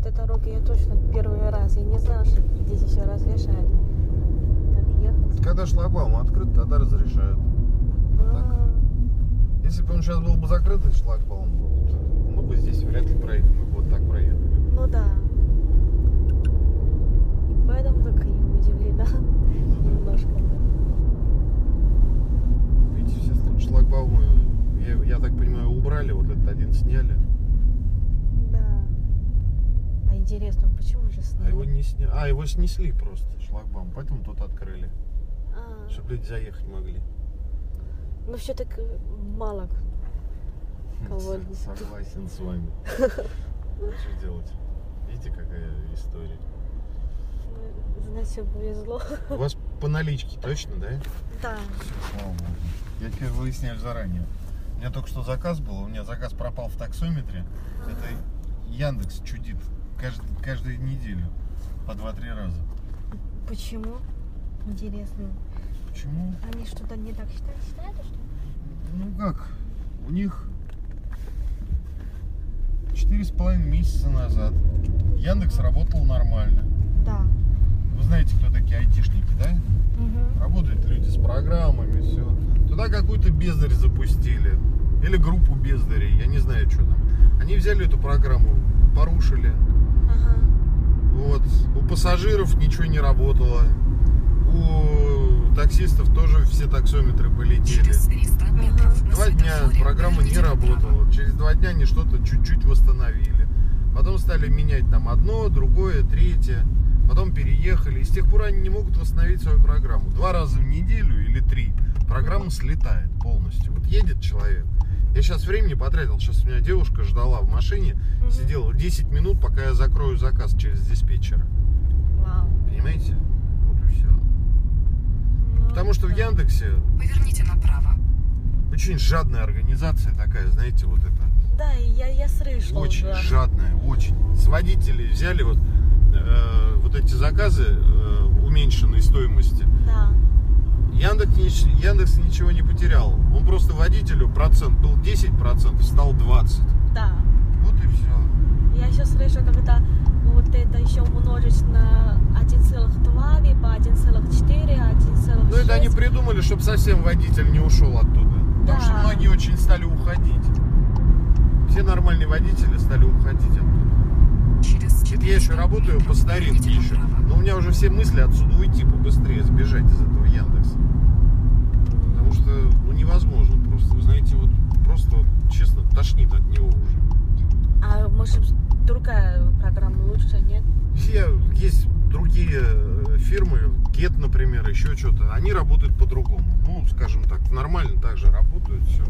этой дороге я точно первый раз. Я не знала, что здесь еще разрешают так ехать. Когда шлагбаум открыт, тогда разрешают. А, Если бы он сейчас был бы закрытый шлагбаум, мы бы здесь вряд ли проехали. Мы бы вот так проехали. Ну да. И поэтому так и удивлена немножко. Видите, сейчас тут шлагбаумы, я, я так понимаю, убрали, вот этот один сняли. Да. А интересно, почему же с А его не сняли. А, его снесли просто, шлагбаум, поэтому тут открыли. А, Чтобы люди заехать могли. ну все так мало. Кого? Согласен с вами. Что делать? Видите, какая история? Значит, повезло. У вас по наличке точно, да? Да. Слава богу. Я теперь выясняю заранее. У меня только что заказ был, у меня заказ пропал в таксометре. Это Яндекс чудит кажд- каждую неделю по 2-3 раза. Почему? Интересно. Почему? Они что-то не так считают? Считают, что ли? Ну как, у них четыре с половиной месяца назад Яндекс работал нормально. Да. Вы знаете, кто такие айтишники, да? Угу. Работают люди с программами, все. Туда какую-то бездарь запустили. Или группу бездарей, я не знаю, что там. Они взяли эту программу, порушили. Ага. Вот. У пассажиров ничего не работало. У таксистов тоже все таксометры полетели. Через 300 метров на Два дня программа не работала. Через два дня они что-то чуть-чуть восстановили. Потом стали менять там одно, другое, третье. Потом переехали. И с тех пор они не могут восстановить свою программу. Два раза в неделю или три программа слетает полностью. Вот едет человек. Я сейчас времени потратил. Сейчас у меня девушка ждала в машине. Мгм. Сидела 10 минут, пока я закрою заказ через диспетчера. Вау. Понимаете? Вот и все. Ну, Потому что в да. Яндексе Поверните направо. очень жадная организация такая, знаете, вот это. Да, и я, я слышала. Очень да. жадная, очень. С водителей взяли вот, э, вот эти заказы э, уменьшенной стоимости. Да. Яндекс, Яндекс ничего не потерял. Он просто водителю процент был 10%, стал 20%. Да. Вот и все. Я еще слышу, когда вот это еще умножить на 1,2, либо 1,4, 1,6. Ну это они придумали, чтобы совсем водитель не ушел оттуда. Потому что Да. многие очень стали уходить. Все нормальные водители стали уходить оттуда. Через Это я еще 400 работаю по старинке еще. Но у меня уже все мысли отсюда уйти побыстрее, сбежать из этого Яндекса. Невозможно просто. Вы знаете, вот просто вот, честно тошнит от него уже. А может другая программа лучше, нет? Все есть другие э, фирмы, Get, например, еще что-то, они работают по-другому. Ну, скажем так, нормально так же работают, все.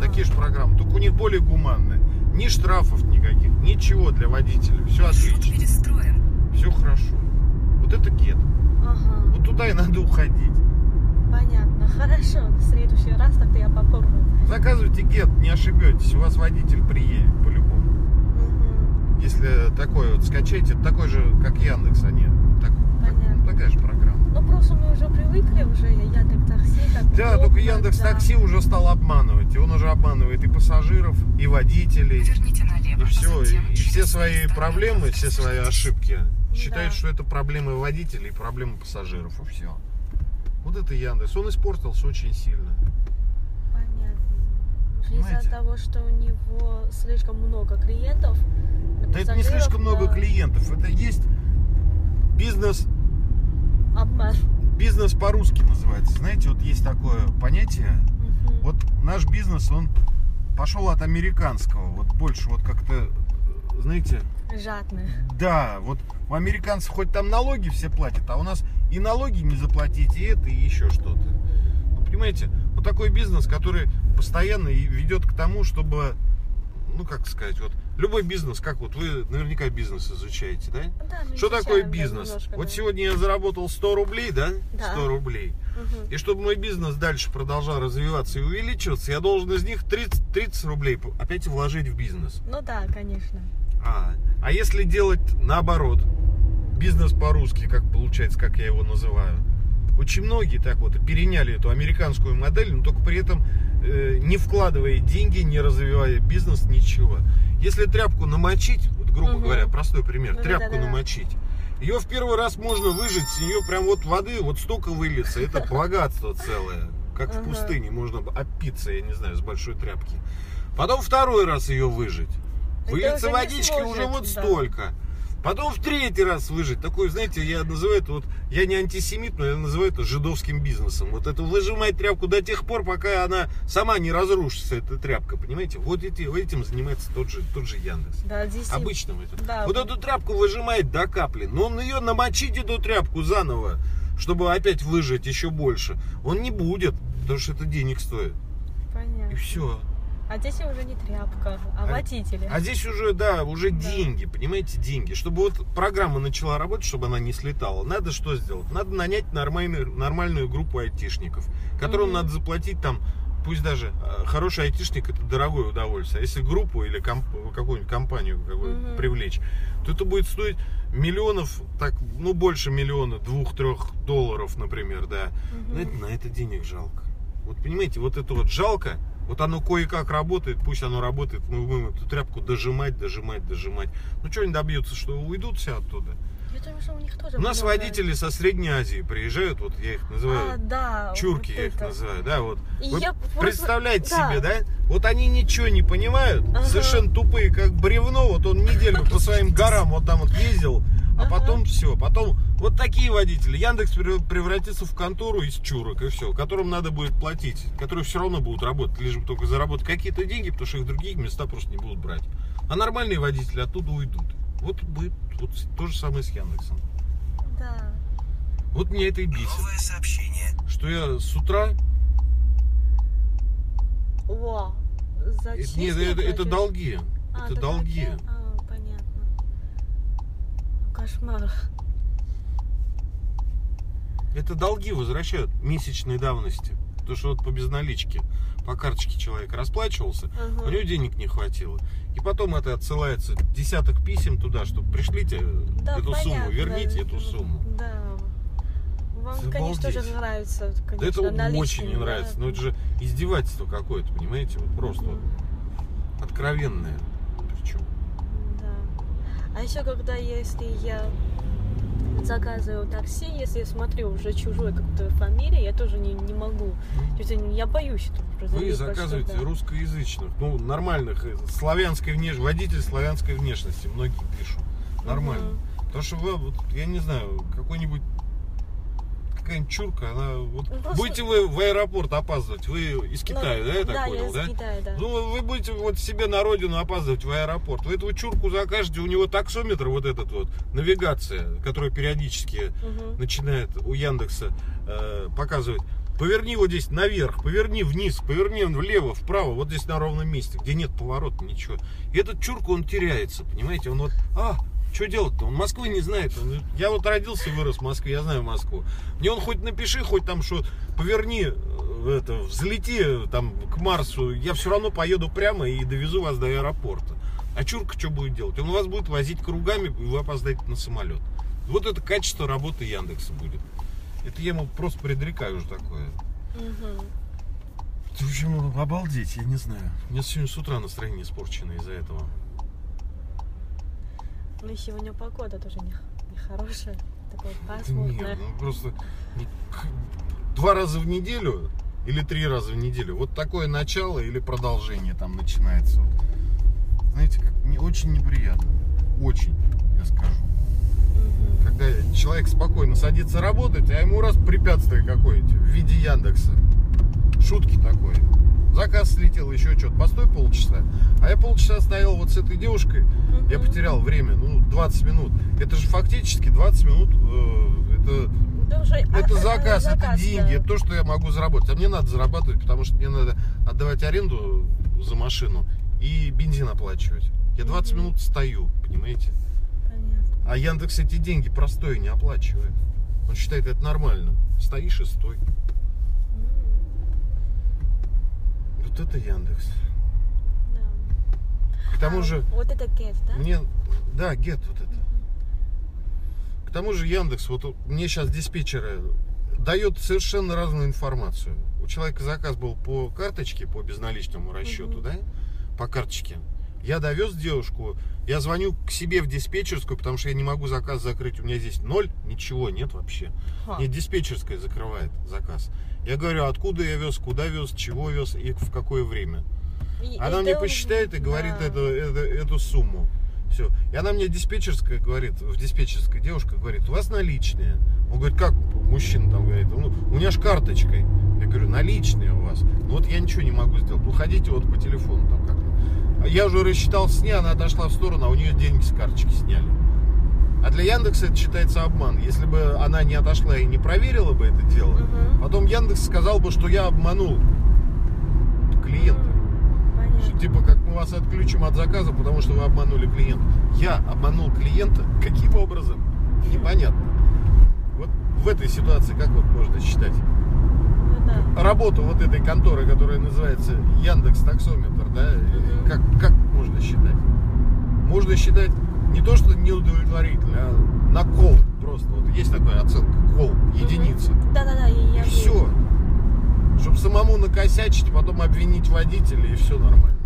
Такие же программы, только у них более гуманные. Ни штрафов никаких, ничего для водителей. Все отлично, перестроен. все хорошо. Вот это Get. Ага. Вот туда и надо уходить. Понятно. Хорошо. В следующий раз тогда я попробую. Заказывайте Get, не ошибетесь, у вас водитель приедет по-любому. Мгм. Если такой вот скачаете, это такой же, как Яндекс, они. Так, так- Понятно. такая же программа. Ну просто мы уже привыкли уже, Яндекс Такси. Так Да, удобно, только Яндекс да. Такси уже стал обманывать. И он уже обманывает и пассажиров, и водителей. Поверните налево. И все, Затем и все свои 300 проблемы, все свои ошибки Считает, Да. что это проблемы водителей и проблемы пассажиров, и все. Вот это Яндекс. Он испортился очень сильно. Понятно. Из-за того, что у него слишком много клиентов. Да это не слишком много да, клиентов. Это есть бизнес, Обман. бизнес по-русски называется. Знаете, вот есть такое понятие. Мгм. Вот наш бизнес, он пошел от американского. Вот больше вот как-то, знаете, Жадный. да, вот у американцев хоть там налоги все платят, а у нас и налоги не заплатить, и это, и еще что-то. Ну, понимаете, вот такой бизнес, который постоянно ведет к тому, чтобы, ну, как сказать, вот, любой бизнес, как вот вы наверняка бизнес изучаете, да? Да, Что такое бизнес? немножко, вот да. сегодня я заработал 100 рублей, да? Да. 100 рублей. Мгм. И чтобы мой бизнес дальше продолжал развиваться и увеличиваться, я должен из них 30, 30 рублей опять вложить в бизнес. Ну да, конечно. А, а если делать наоборот, бизнес по-русски, как получается, как я его называю, очень многие так вот переняли эту американскую модель, но только при этом э, не вкладывая деньги, не развивая бизнес, ничего. Если тряпку намочить, вот, грубо Мгм. говоря, простой пример, Ну, тряпку да-да-да. намочить, ее в первый раз можно выжать, с нее прям вот воды вот столько выльется, это богатство целое, как в пустыне можно опиться, я не знаю, с большой тряпки. Потом второй раз ее выжать. Не водички уже вот да. столько. Потом в третий раз выжить. Такой, знаете, я называю это вот, я не антисемит, но я называю это жидовским бизнесом. Вот это выжимать тряпку до тех пор, пока она сама не разрушится, эта тряпка, понимаете? Вот эти, этим занимается тот же, тот же Яндекс. Да, здесь... Обычным это. Да. Вот эту тряпку выжимает до капли, но он ее намочить эту тряпку заново, чтобы опять выжать еще больше, он не будет, потому что это денег стоит. Понятно. И все. А здесь уже не тряпка, а, А- водители. А здесь уже, да, уже Да. деньги, понимаете, деньги. Чтобы вот программа начала работать, чтобы она не слетала, надо что сделать? Надо нанять нормальную, нормальную группу айтишников, которым Мгм. надо заплатить там, пусть даже э, хороший айтишник это дорогое удовольствие. А если группу или комп- какую-нибудь компанию какую Мгм. привлечь, то это будет стоить миллионов, так, ну больше миллиона, двух-трех долларов, например, да. Мгм. На, это, на это денег жалко. Вот понимаете, вот это вот жалко, вот оно кое-как работает, пусть оно работает, мы будем эту тряпку дожимать, дожимать, дожимать. Ну что они добьются, что уйдут все оттуда? Что у них тоже У нас много- водители со Средней Азии приезжают, вот я их называю, А, да. чурки вот я их называю, да, вот. И Вы я просто- представляете да. себе, да? Вот они ничего не понимают, Ага. совершенно тупые, как бревно, вот он неделю по своим горам вот там вот ездил, а Ага. потом все, потом вот такие водители. Яндекс прев- превратится в контору из чурок и все, которым надо будет платить, которые все равно будут работать, лишь бы только заработать какие-то деньги, потому что их в других места просто не будут брать. А нормальные водители оттуда уйдут. Вот будет вот то же самое с Яндексом. Да. Вот меня это и бесит. Новое сообщение. Что я с утра... О, зачем? нет, это, это долги. А, это долги. А. Кошмар. Это долги возвращают месячной давности. Потому что вот по безналичке, по карточке человек расплачивался, Ага. у него денег не хватило. И потом это отсылается десяток писем туда, что пришлите Да, эту сумму, понятно. верните эту сумму. Да. Вам, Обалдеть. конечно же, нравится, Да конечно, это наличные, очень не да. нравится. Но это же издевательство какое-то, понимаете? Вот просто Мгм. откровенное. Да. А еще когда если я заказываю такси, если я смотрю уже чужой какую-то фамилию, я тоже не, не могу. То есть я боюсь, что Вы заказываете что-то. русскоязычных, ну, нормальных, э, славянской внешности, водитель славянской внешности, многие пишут. Нормально. Мгм. Потому что вы, вот, я не знаю, какой-нибудь какая-нибудь чурка, она вот Ну, будете вы в аэропорт опаздывать, вы из Китая, Ну, да, я так да, понял, я из да? Китая, да. Ну, вы будете вот себе на родину опаздывать в аэропорт. Вы эту чурку закажете, у него таксометр вот этот вот, навигация, которая периодически Мгм. начинает у Яндекса э, показывать. Поверни вот здесь наверх, поверни вниз, поверни влево, вправо, вот здесь на ровном месте, где нет поворота, ничего. И этот чурка, он теряется, понимаете? Он вот, а, что делать-то? Он Москвы не знает. Он- я вот родился и вырос в Москве, я знаю Москву. Мне он хоть напиши, хоть там что, поверни, э, это, взлети э, там к Марсу, я все равно поеду прямо и довезу вас до аэропорта. А чурка что будет делать? Он вас будет возить кругами, и вы опоздаете на самолет. Вот это качество работы Яндекса будет. Это я ему просто предрекаю уже такое. Мгм. В общем, обалдеть, я не знаю. У меня сегодня с утра настроение испорчено из-за этого. Ну и сегодня погода тоже не, хорошее, такое Нет, пасмурное. ну просто не- два раза в неделю или три раза в неделю. Вот такое начало или продолжение там начинается. Знаете, как не, очень неприятно. Очень, я скажу. Когда человек спокойно садится работать, а ему раз препятствие какое-нибудь в виде Яндекса. Шутки такой. Заказ слетел, еще что-то. Постой полчаса. А я полчаса стоял вот с этой девушкой. Я Мгм. потерял время, ну, 20 минут. Это же фактически 20 минут. э, это Да уже, а, это э, заказ, это заказ, деньги, да. это то, что я могу заработать. А мне надо зарабатывать, потому что мне надо отдавать аренду за машину и бензин оплачивать. Я 20 Мгм. минут стою, понимаете? Понятно. А Яндекс эти деньги простой не оплачивает. Он считает это нормально. Стоишь и стой. Вот это Яндекс. да. К тому А, же, Вот это get, да? мне... Да, гет вот это. К тому же Яндекс, вот мне сейчас диспетчеры дает совершенно разную информацию. У человека заказ был по карточке, по безналичному расчету, Мгм. да? По карточке. Я довез девушку, я звоню к себе в диспетчерскую, потому что я не могу заказ закрыть. У меня здесь ноль, ничего нет вообще. Ха. Мне диспетчерская закрывает заказ. Я говорю, откуда я вез, куда вез, чего вез и в какое время. И Она это мне посчитает и говорит да. эту, эту, эту сумму. Все. И она мне диспетчерская говорит, в диспетчерской девушка говорит, у вас наличные. Он говорит, как мужчина там говорит, ну, у меня ж карточкой. Я говорю, наличные у вас. Ну вот я ничего не могу сделать. Ну ходите вот по телефону там как-то. Я уже рассчитался с ней, она отошла в сторону, а у нее деньги с карточки сняли. А для Яндекса это считается обман. Если бы она не отошла и не проверила бы это дело, Мгм. потом Яндекс сказал бы, что я обманул клиента. Понятно. Что, типа, как мы вас отключим от заказа, потому что вы обманули клиента. Я обманул клиента. Каким образом? Непонятно. Вот в этой ситуации как вот можно считать? Ну да. Работу вот этой конторы, которая называется Яндекс Таксометр, да? Как, как можно считать? Можно считать не то, что неудовлетворительно, а на кол просто. Вот есть такая оценка, кол, единица. Да-да-да, я И все. Чтобы самому накосячить, потом обвинить водителя, и все нормально.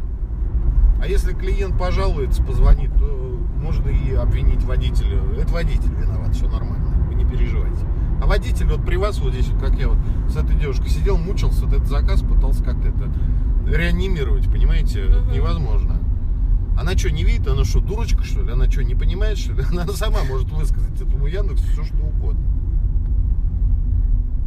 А если клиент пожалуется, позвонит, то можно и обвинить водителя. Это водитель виноват, все нормально, вы не переживайте. А водитель вот при вас вот здесь, вот как я вот с этой девушкой сидел, мучился, вот этот заказ пытался как-то это реанимировать, понимаете, это Мгм. невозможно. Она что, не видит? Она что, дурочка, что ли? Она что, не понимает, что ли? Она сама может высказать этому Яндексу все, что угодно.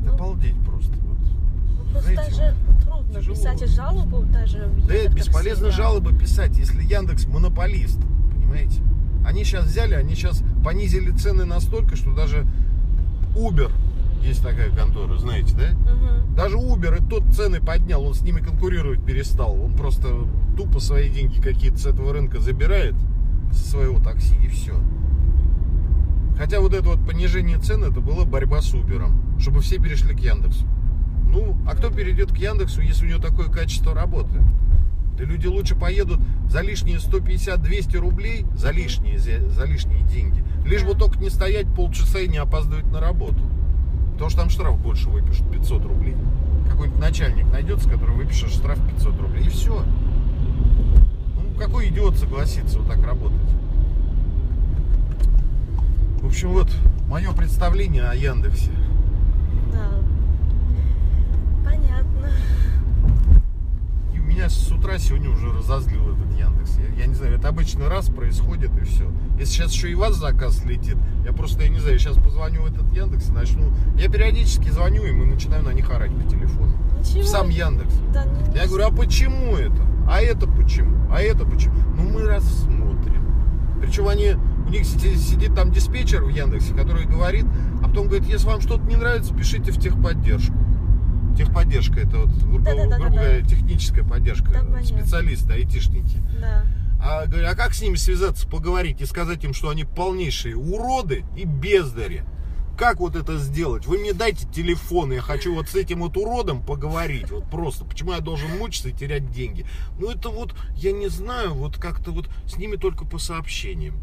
Ну, Обалдеть просто. Вот. Ну, просто Знаете, даже трудно тяжело писать жалобу даже в Да Яндекс.Такси, бесполезно жалобы писать, если Яндекс монополист, понимаете? Они сейчас взяли, они сейчас понизили цены настолько, что даже Uber, есть такая контора, знаете, да? Мгм. Даже Uber и тот цены поднял, он с ними конкурировать перестал. Он просто тупо свои деньги какие-то с этого рынка забирает, со своего такси, и все. Хотя вот это вот понижение цен, это была борьба с Uber, чтобы все перешли к Яндексу. Ну, а кто перейдет к Яндексу, если у него такое качество работы? Да люди лучше поедут за лишние 150-200 рублей, за лишние, за, за лишние деньги. Лишь бы только не стоять полчаса и не опаздывать на работу. Потому что там штраф больше выпишут, 500 рублей. Какой-нибудь начальник найдется, который выпишет штраф 500 рублей. И все. Ну, какой идиот согласится вот так работать? В общем, вот мое представление о Яндексе. Да. Понятно. И меня с утра сегодня уже разозлил этот Яндекс. Я, я не знаю, это обычно раз происходит и все. Если сейчас еще и вас заказ летит, я просто, я не знаю, сейчас позвоню в этот Яндекс и начну. Я периодически звоню им и начинаю на них орать по телефону. Ничего. В сам Яндекс. Да, не- Я говорю, а почему это? А это почему? А это почему? Ну мы рассмотрим. Причем они, у них сидит там диспетчер в Яндексе, который говорит, а потом говорит, если вам что-то не нравится, пишите в техподдержку. Техподдержка это вот, грубо, Да-да-да-да-да. грубо говоря, техническая поддержка. Да, понятно. специалисты, айтишники. Да. А, говорю, а как с ними связаться, поговорить и сказать им, что они полнейшие уроды и бездари? Как вот это сделать? Вы мне дайте телефон, я хочу вот с этим вот уродом поговорить. Вот просто. Почему я должен мучиться и терять деньги? Ну это вот, я не знаю, вот как-то вот с ними только по сообщениям.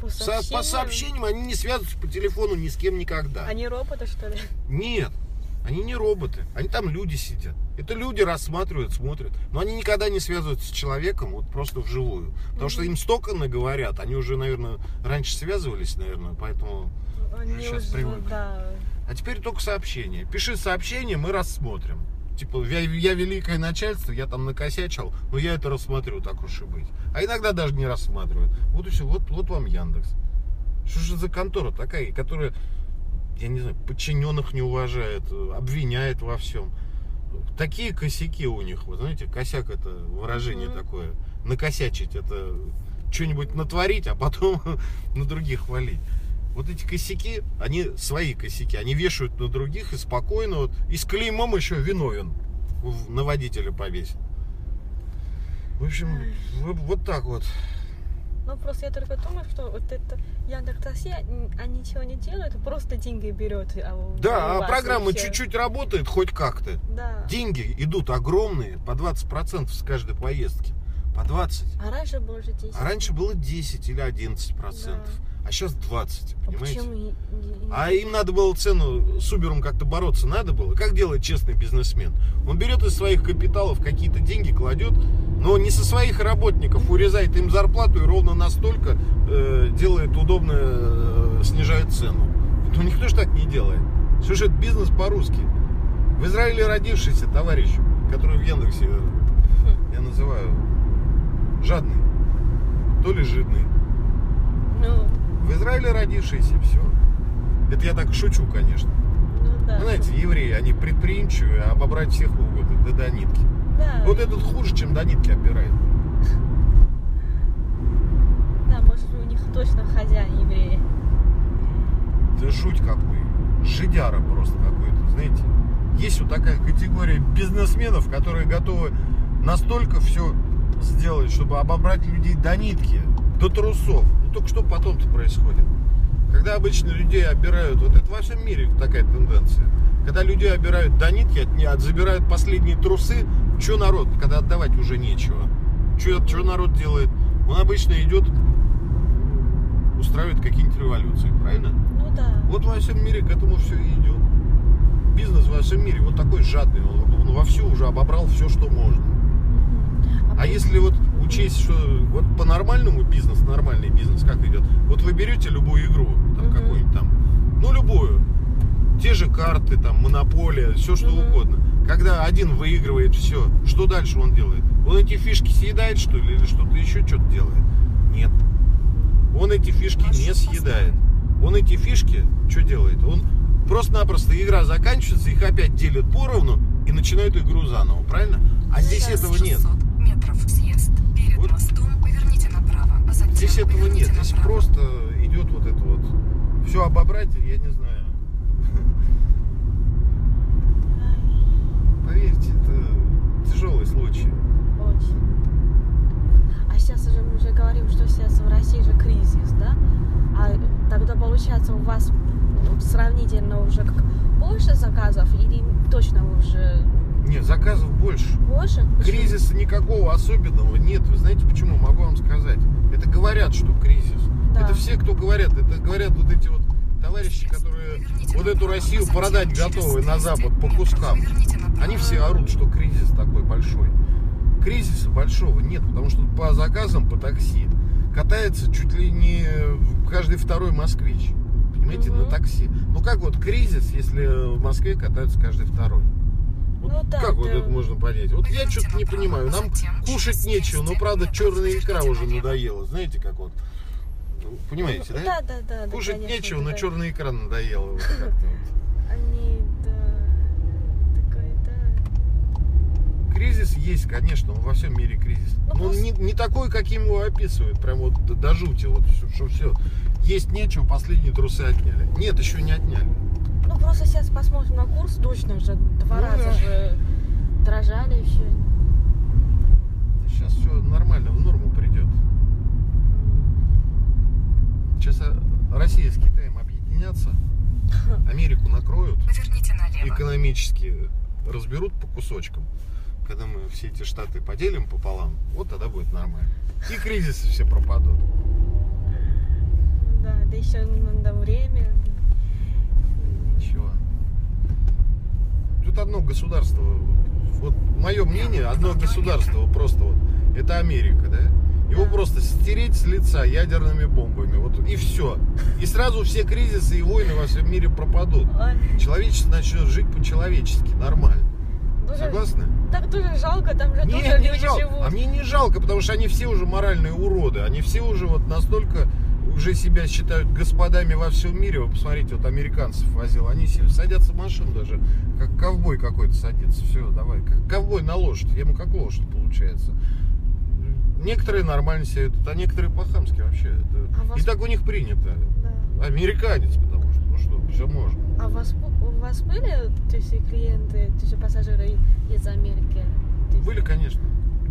По Со- сообщениям. по сообщениям они не связываются по телефону ни с кем никогда. Они роботы, что ли? Нет. Они не роботы, они там люди сидят. Это люди рассматривают, смотрят. Но они никогда не связываются с человеком, вот просто вживую. Потому что им столько наговорят, они уже, наверное, раньше связывались, наверное, поэтому Они сейчас уже, привыкли. да. А теперь только сообщение. Пиши сообщение, мы рассмотрим. Типа, я, я великое начальство, я там накосячил, но я это рассмотрю, так уж и быть. А иногда даже не рассматривают. Вот и все, вот, вот вам Яндекс. Что же за контора такая, которая, я не знаю, подчиненных не уважает, обвиняет во всем. Такие косяки у них, вы знаете, косяк это выражение Мгм. такое. Накосячить это что-нибудь натворить, а потом на других хвалить. Вот эти косяки, они свои косяки, они вешают на других и спокойно, вот, и с клеймом еще виновен на водителя повесить. В общем, вот так вот. Ну, просто я только думаю, что вот это Яндекс Такси, м, они ничего не делают, просто деньги берет. А Да, а программа чуть-чуть работает, хоть как-то. Да. Деньги идут огромные, по 20% с каждой поездки. По 20. А раньше больше 10. А раньше было 10 или 11%. А сейчас 20, А понимаете? почему? не- А им надо было цену с Убером как-то бороться, надо было. Как делает честный бизнесмен? Он берет из своих капиталов какие-то деньги, кладет, но не со своих работников, урезает им зарплату и ровно настолько э, делает удобно, э, снижает цену. Ну никто же так не делает. Все же это бизнес по-русски. В Израиле родившийся товарищ, который в Яндексе э, я называю жадный, то ли жидный. Ну, В Израиле родившийся, все. Это я так шучу, конечно. ну да. Знаете, евреи, они предприимчивые, а обобрать всех могут до, до нитки. Да, Вот этот хуже, чем до нитки обирает. да, может у них точно хозяин евреи. Это жуть какой. Жидяра просто какой-то, знаете. Есть вот такая категория бизнесменов, которые готовы настолько все сделать, чтобы обобрать людей до нитки, до трусов. Только что потом-то происходит? Когда обычно людей обирают, вот это во всем мире такая тенденция. Когда людей обирают до нитки, от, от- забирают последние трусы, что народ, когда отдавать уже нечего. Что народ делает? Он обычно идет, устраивает какие-нибудь революции, правильно? Ну да. Вот во всем мире к этому все и идет. Бизнес во всем мире вот такой жадный, он, он вовсю уже обобрал все, что можно. А по- если вот учесть, что вот по-нормальному бизнес, нормальный бизнес как идет, вот вы берете любую игру, там Мгм. какую-нибудь там, ну любую, те же карты, там, монополия, все что Мгм. угодно. Когда один выигрывает все, что дальше он делает? Он эти фишки съедает, что ли, или что-то еще что-то делает? Нет. Он эти фишки не съедает. Он эти фишки что делает? Он просто-напросто игра заканчивается, их опять делят поровну и начинают игру заново, правильно? А здесь да. этого нет. 600 метров Вот. мостом поверните направо, а затем Здесь этого нет. поверните Здесь направо. просто идет вот это вот. Все обобрать, я не знаю. Поверьте, это тяжелый случай. Очень. А сейчас уже мы уже говорим, что сейчас в России же кризис, да? А тогда получается у вас ну, сравнительно уже как больше заказов или точно уже Не, заказов больше. больше? Почему? Кризиса никакого особенного нет. Вы знаете почему? Могу вам сказать. Это говорят, что кризис. Да. Это все, кто говорят. Это говорят вот эти вот товарищи, которые вот эту Россию продать готовы на 200 Запад по кускам. Они все орут, что кризис такой большой. Кризиса большого нет, потому что по заказам по такси катается чуть ли не каждый второй москвич. Понимаете, Мгм. на такси. Ну как вот кризис, если в Москве катаются каждый второй? Вот Ну да, как вот это- можно понять? Вот я Поверните что-то не понимаю. Нам затем кушать нечего, но 200 правда черная икра уже надоела. Знаете, как вот. Ну, Понимаете, да? Да, да, да. да, Кушать конечно, нечего, но да. черная икра надоела. Вот. Они, да, такое, да. Кризис есть, конечно, он во всем мире кризис. Ну, Но он просто- не, не такой, каким его описывают, прям вот до, до жути, вот что все. Есть нечего, последние трусы отняли. Нет, еще не отняли. Ну просто сейчас посмотрим на курс, точно уже два Ну раза да. же дрожали и все. Сейчас все нормально, в норму придет. Сейчас а, Россия с Китаем объединятся, Америку накроют, Поверните налево. экономически разберут по кусочкам. Когда мы все эти штаты поделим пополам, вот тогда будет нормально. И кризисы все пропадут. Да, да еще надо время. Ничего. одно государство. Вот мое мнение, одно государство просто вот. Это Америка, да? Его просто стереть с лица ядерными бомбами. Вот и все. И сразу все кризисы и войны во всем мире пропадут. Человечество начнет жить по-человечески, нормально. дуже- Согласны? Так дуже жалко, там же тоже не люди жалко. живут. А мне не жалко, потому что они все уже моральные уроды. Они все уже вот настолько уже себя считают господами во всем мире. Вы посмотрите, вот американцев возил. Они садятся в машину даже, как ковбой какой-то садится. Все, давай. Как ковбой на лошадь. Ему как лошадь получается. Некоторые нормально себя ведут, а некоторые по-хамски вообще. Это- А вас- И так у них принято. Да. Американец, потому что, ну что, все можно. А у вас, у вас были то есть, клиенты, то есть, пассажиры из Америки? Есть, Были, конечно.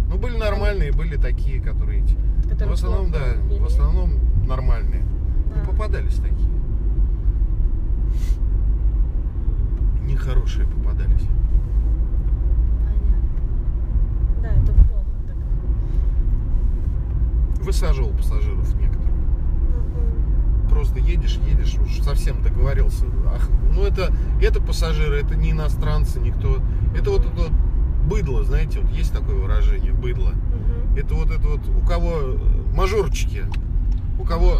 Ну, были нормальные, были такие, которые эти. которые в основном, да, в основном нормальные. Да. Попадались такие. Нехорошие попадались. Понятно. Да, это плохо. Так. Высаживал пассажиров некоторых. Мгм. Просто едешь, едешь, уж совсем договорился. Ах, ну это, это пассажиры, это не иностранцы, никто. Это вот это вот быдло, знаете, вот есть такое выражение, быдло. Мгм. Это вот это вот, у кого э, мажорчики, у кого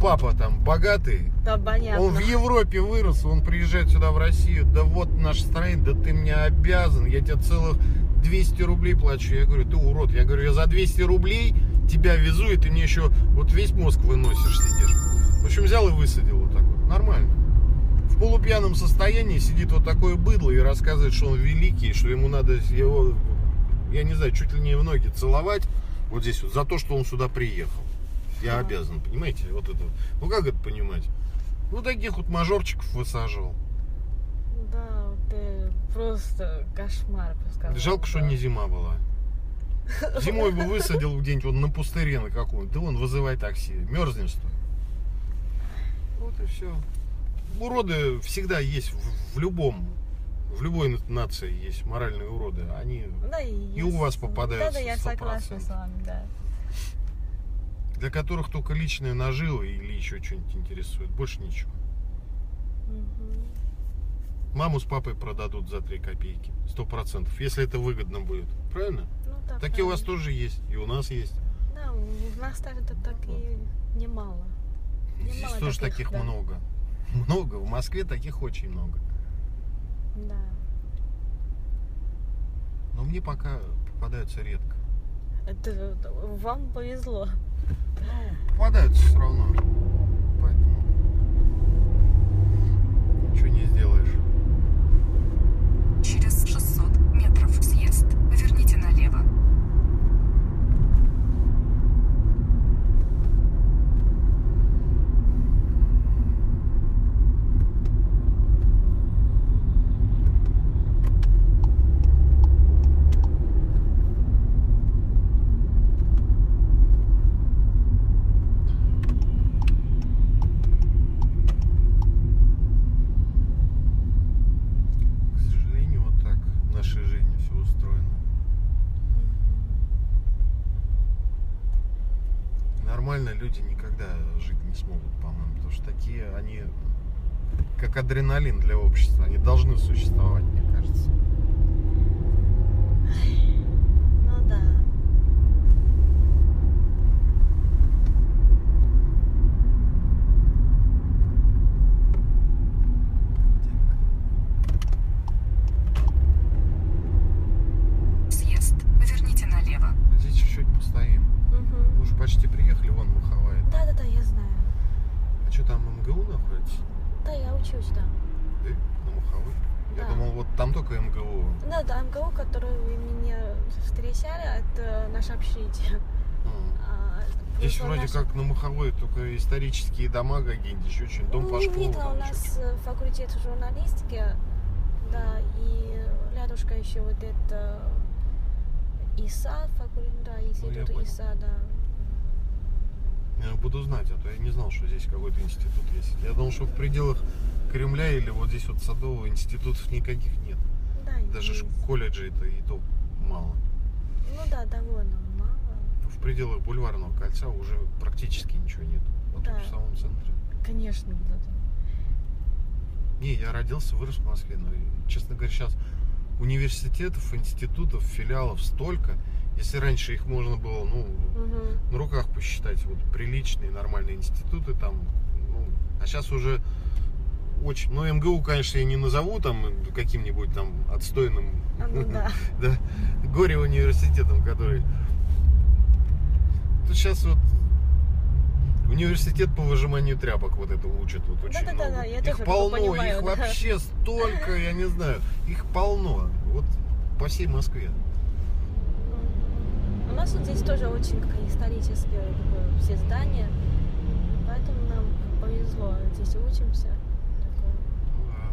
папа там богатый, Да, понятно. Он в Европе вырос, он приезжает сюда в Россию, да вот наша страна, да ты мне обязан, я тебе целых 200 рублей плачу. Я говорю, ты урод, я говорю, я за 200 рублей тебя везу, и ты мне еще вот весь мозг выносишь, сидишь. В общем, взял и высадил вот так вот, нормально. В полупьяном состоянии сидит вот такое быдло и рассказывает, что он великий, что ему надо его, я не знаю, чуть ли не в ноги целовать, вот здесь вот, за то, что он сюда приехал. Я обязан, понимаете, вот это. вот. Ну как это понимать? Ну, таких вот мажорчиков высаживал. Да, ты просто кошмар, бы сказала. Жалко, что не зима была. Зимой бы высадил где-нибудь вот на пустыре на каком-нибудь. Да вон, вызывай такси. Мерзнем стой. Вот и все. Уроды всегда есть в, в любом, в любой нации есть моральные уроды. Они Да, и, И у вас попадаются, Да, да, я согласна с вами, да. Для которых только личные наживы или еще что-нибудь интересует. Больше ничего. Мгм. Маму с папой продадут за 3 копейки. Сто процентов. Если это выгодно будет. Правильно? Ну, да, Такие у вас правильно. тоже есть. И у нас есть. Да, у нас так это так и немало. Здесь Немало тоже таких, таких да. много. Много. В Москве таких очень много. Да. Но мне пока попадаются редко. Это вам повезло. Ну, попадаются все равно. Поэтому ничего не сделаешь. Через 600 метров съезд. Поверните налево. К сожалению, вот так в нашей жизни все устроено. Нормально люди никогда смогут, по-моему. Потому что такие, они как адреналин для общества. Они должны существовать, мне кажется. Ну да. Съезд. Поверните налево. Здесь чуть-чуть постоим. Мгм. Мы уже почти приехали, вон Маховая. Да, да, да, я знаю. А что там МГУ находится? Да, я учусь там. Ты? На Маховой? Я Да. думал, вот там только МГУ. Да, да, МГУ, который вы меня встречали, это наше общежитие. М. А, Здесь просто вроде наше- как на Маховой только исторические дома какие-нибудь, еще что-нибудь, дом Ну, по не школам. видно, у нас э, факультет журналистики, да, и рядышком еще вот это ИСА, факультет, да, институт Ну. ИСА, да. Я буду знать, а то я не знал, что здесь какой-то институт есть. Я думал, что в пределах Кремля или вот здесь вот Садового институтов никаких нет. Да, Даже есть. колледжи это и то мало. Ну да, довольно мало. В пределах Бульварного кольца уже практически ничего нет. Вот Да. тут в самом центре. Конечно, да. Не, я родился, вырос в Москве. Но, честно говоря, сейчас университетов, институтов, филиалов столько. Если раньше их можно было, ну, Мгм. на руках посчитать, вот приличные, нормальные институты там, ну, а сейчас уже очень, ну, МГУ, конечно, я не назову там каким-нибудь там отстойным, А, ну да. да, горе университетом, который... Тут сейчас вот университет по выжиманию тряпок вот это учат вот очень Да-да-да, много. я их тоже как бы полно, понимаю, их да. вообще столько, я не знаю, их полно. Вот по всей Москве. У нас вот здесь тоже очень исторические как бы, все здания, поэтому нам повезло. Здесь учимся. Такое. Ну да.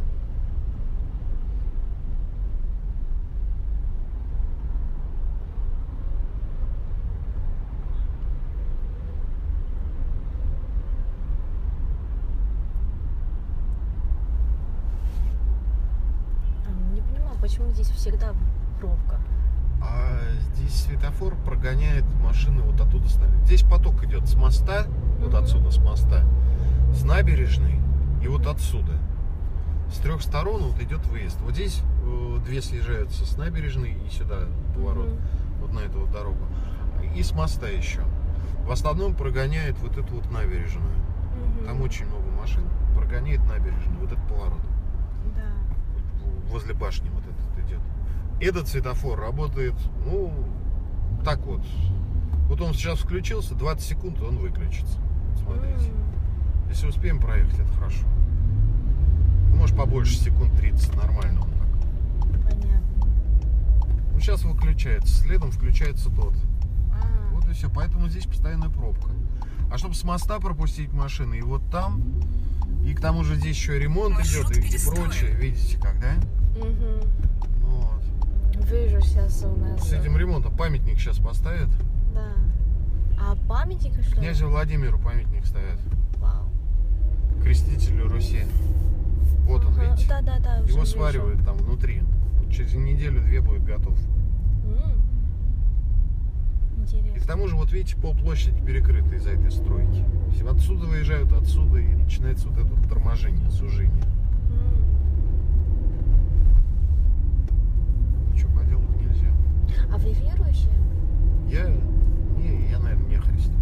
А, Не понимаю, почему здесь всегда пробка. А здесь светофор прогоняет машины вот оттуда стали. Здесь поток идет с моста, вот Мгм. отсюда с моста, с набережной и вот отсюда. С трех сторон вот идет выезд. Вот здесь э, две съезжаются с набережной и сюда поворот, Мгм. вот на эту вот дорогу. И с моста еще. В основном прогоняет вот эту вот набережную. Мгм. Там очень много машин. Прогоняет набережную, вот этот поворот. Да. возле башни вот. Этот светофор работает, ну, так вот. Вот он сейчас включился, 20 секунд, он выключится. Смотрите. Если успеем проехать, это хорошо. Ну, Может, побольше, секунд 30, нормально он так. Понятно. Ну, сейчас выключается, следом включается тот. А, Вот и все, поэтому здесь постоянная пробка. А чтобы с моста пропустить машины, и вот там, и к тому же здесь еще ремонт Маршрут идет и, прочее. Видите как, да? мгм. Вижу сейчас у нас. С этим ремонтом памятник сейчас поставят. Да. А памятник что? Князю Владимиру памятник ставят. Вау. Крестителю Руси. Вот он, Ага, видите? Да, да, да. Его вижу. сваривают там внутри. Через неделю-две будет готов. М. И к Интересно. тому же, вот видите, полплощади перекрыта из-за этой стройки. Отсюда выезжают, отсюда, и начинается вот это вот торможение, сужение. М. Ничего поделать нельзя. А вы верующие? Я, не, я, наверное, не христиан.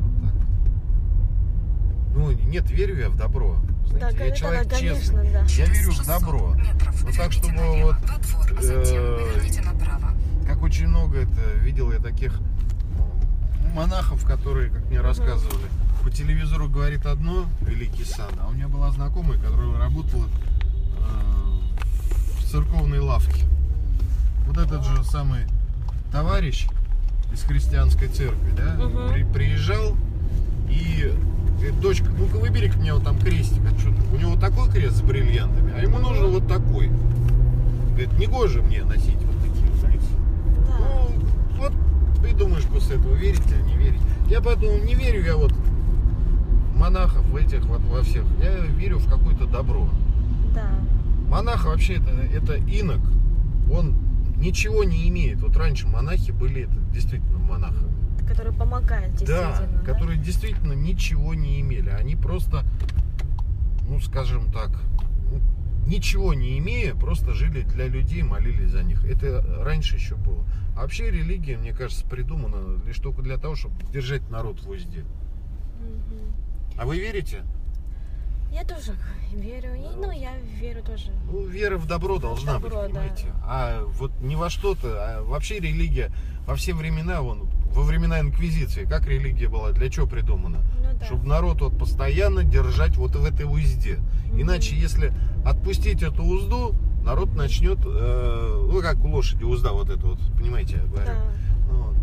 Вот так вот. Ну, нет, верю я в добро. Да, Знаете, я да, человек да, честный. конечно, да. Я верю в 600 добро. метров Ну, так, чтобы налево. вот, Во двор, а затем э. Как очень много это видел я таких монахов, которые, как мне рассказывали, по телевизору говорит одно, великий сан, а у меня была знакомая, которая работала э, в церковной лавке. Вот этот же самый товарищ из христианской церкви, да, Мгм. при- приезжал и говорит, дочка, ну-ка выбери мне вот там крестик, а что у него такой крест с бриллиантами, а ему нужен вот такой. Говорит, негоже мне носить вот такие, знаете. Да. Ну, вот ты думаешь после этого, верить или не верить. Я поэтому не верю я вот монахов, в этих вот во всех. Я верю в какое-то добро. Да. Монах вообще это, это инок. Он ничего не имеет. Вот раньше монахи были это, действительно монахами. Который помогает Да, действительно. да? которые действительно ничего не имели. Они просто, ну скажем так, ну, ничего не имея, просто жили для людей, молились за них. Это раньше еще было. А вообще религия, мне кажется, придумана лишь только для того, чтобы держать народ в узде. Мгм. А вы верите? Я тоже верю. И, ну, я верю тоже. Ну, вера в добро должна добро, быть, да. понимаете? А вот не во что-то, а вообще религия во все времена, вон, во времена инквизиции, как религия была, для чего придумана? Ну да. Чтобы народ вот постоянно держать вот в этой узде. Мгм. Иначе, если отпустить эту узду, народ начнет, э, ну как у лошади узда вот это вот, понимаете, я говорю. Да. Вот.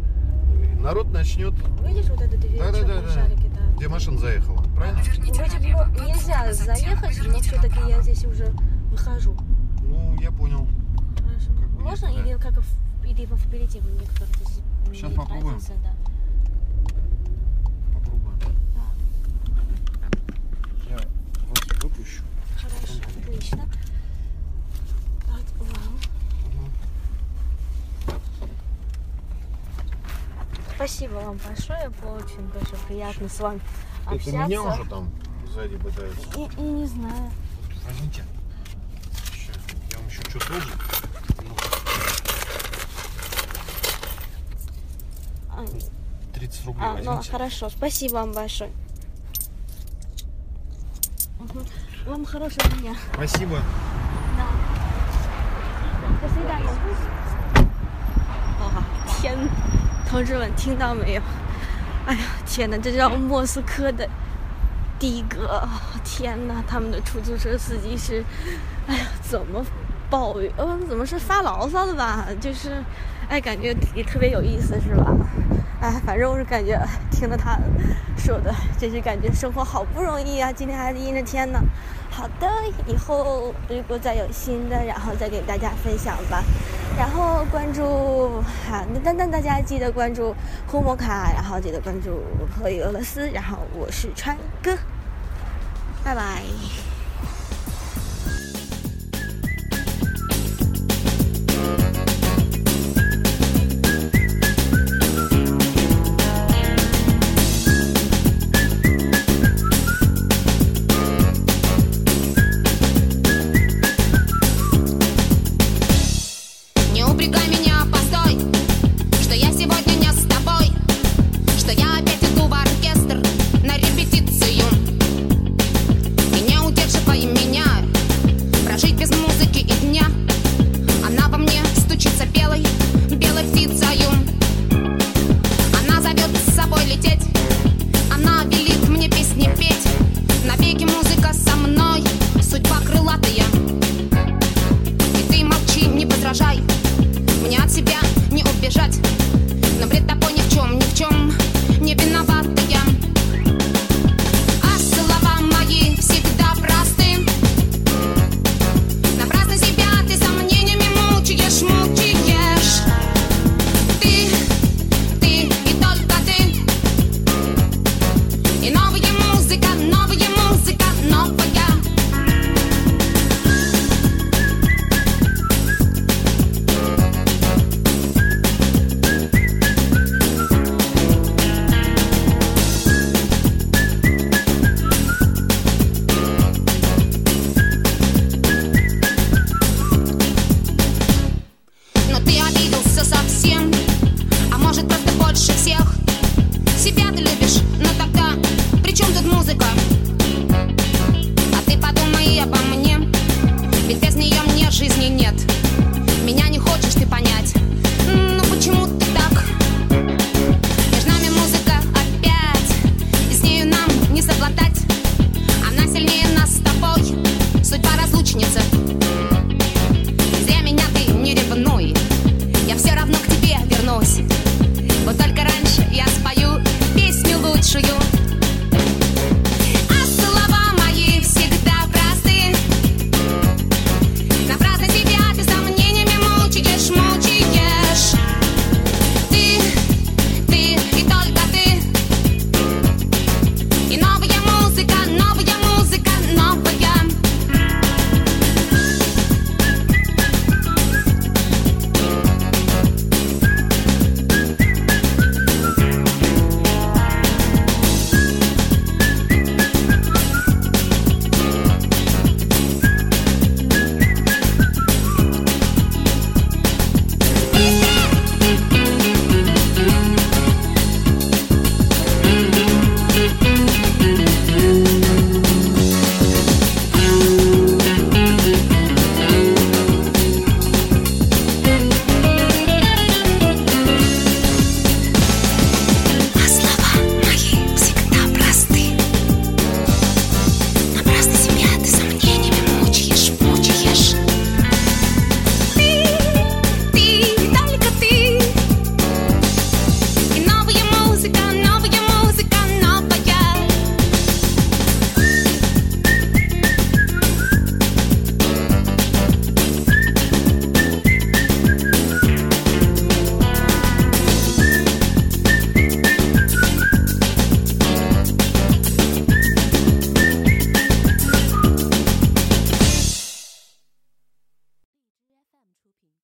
И народ начнет, Видишь вот этот дверь, Да-да-да-да. шарики, да. где машина заехала, правильно? Поверните Вроде бы налево. Во нельзя затем заехать, но поверните все-таки я здесь уже выхожу. Ну, я понял. Хорошо. Как бы Можно есть, да. или как в, или в впереди в некоторых здесь Сейчас имеет попробуем. разница, да. Попробуем. Я вас выпущу. Хорошо, отлично. Вот, вау. Спасибо вам большое, было очень большое приятно с вами Это общаться. меня уже там сзади пытаются. И, и не знаю. Возьмите. Еще, я вам еще что должен? Ну, А, 30 рублей а, ну возьмите. хорошо, спасибо вам большое. Мгм. Вам хорошего дня. Спасибо. Да. До свидания。哇，天，同志们听到没有？ 哎呀，天哪，这叫莫斯科的的哥！天哪，他们的出租车司机是，哎呀，怎么抱怨？呃，怎么是发牢骚的吧？就是，哎，感觉也特别有意思，是吧？哎，反正我是感觉听了他说的，真是感觉生活好不容易啊！今天还是阴着天呢。好的，以后如果再有新的，然后再给大家分享吧。然后关注哈，那但但大家记得关注呼摩卡，然后记得关注和俄罗斯，然后我是川哥，拜拜。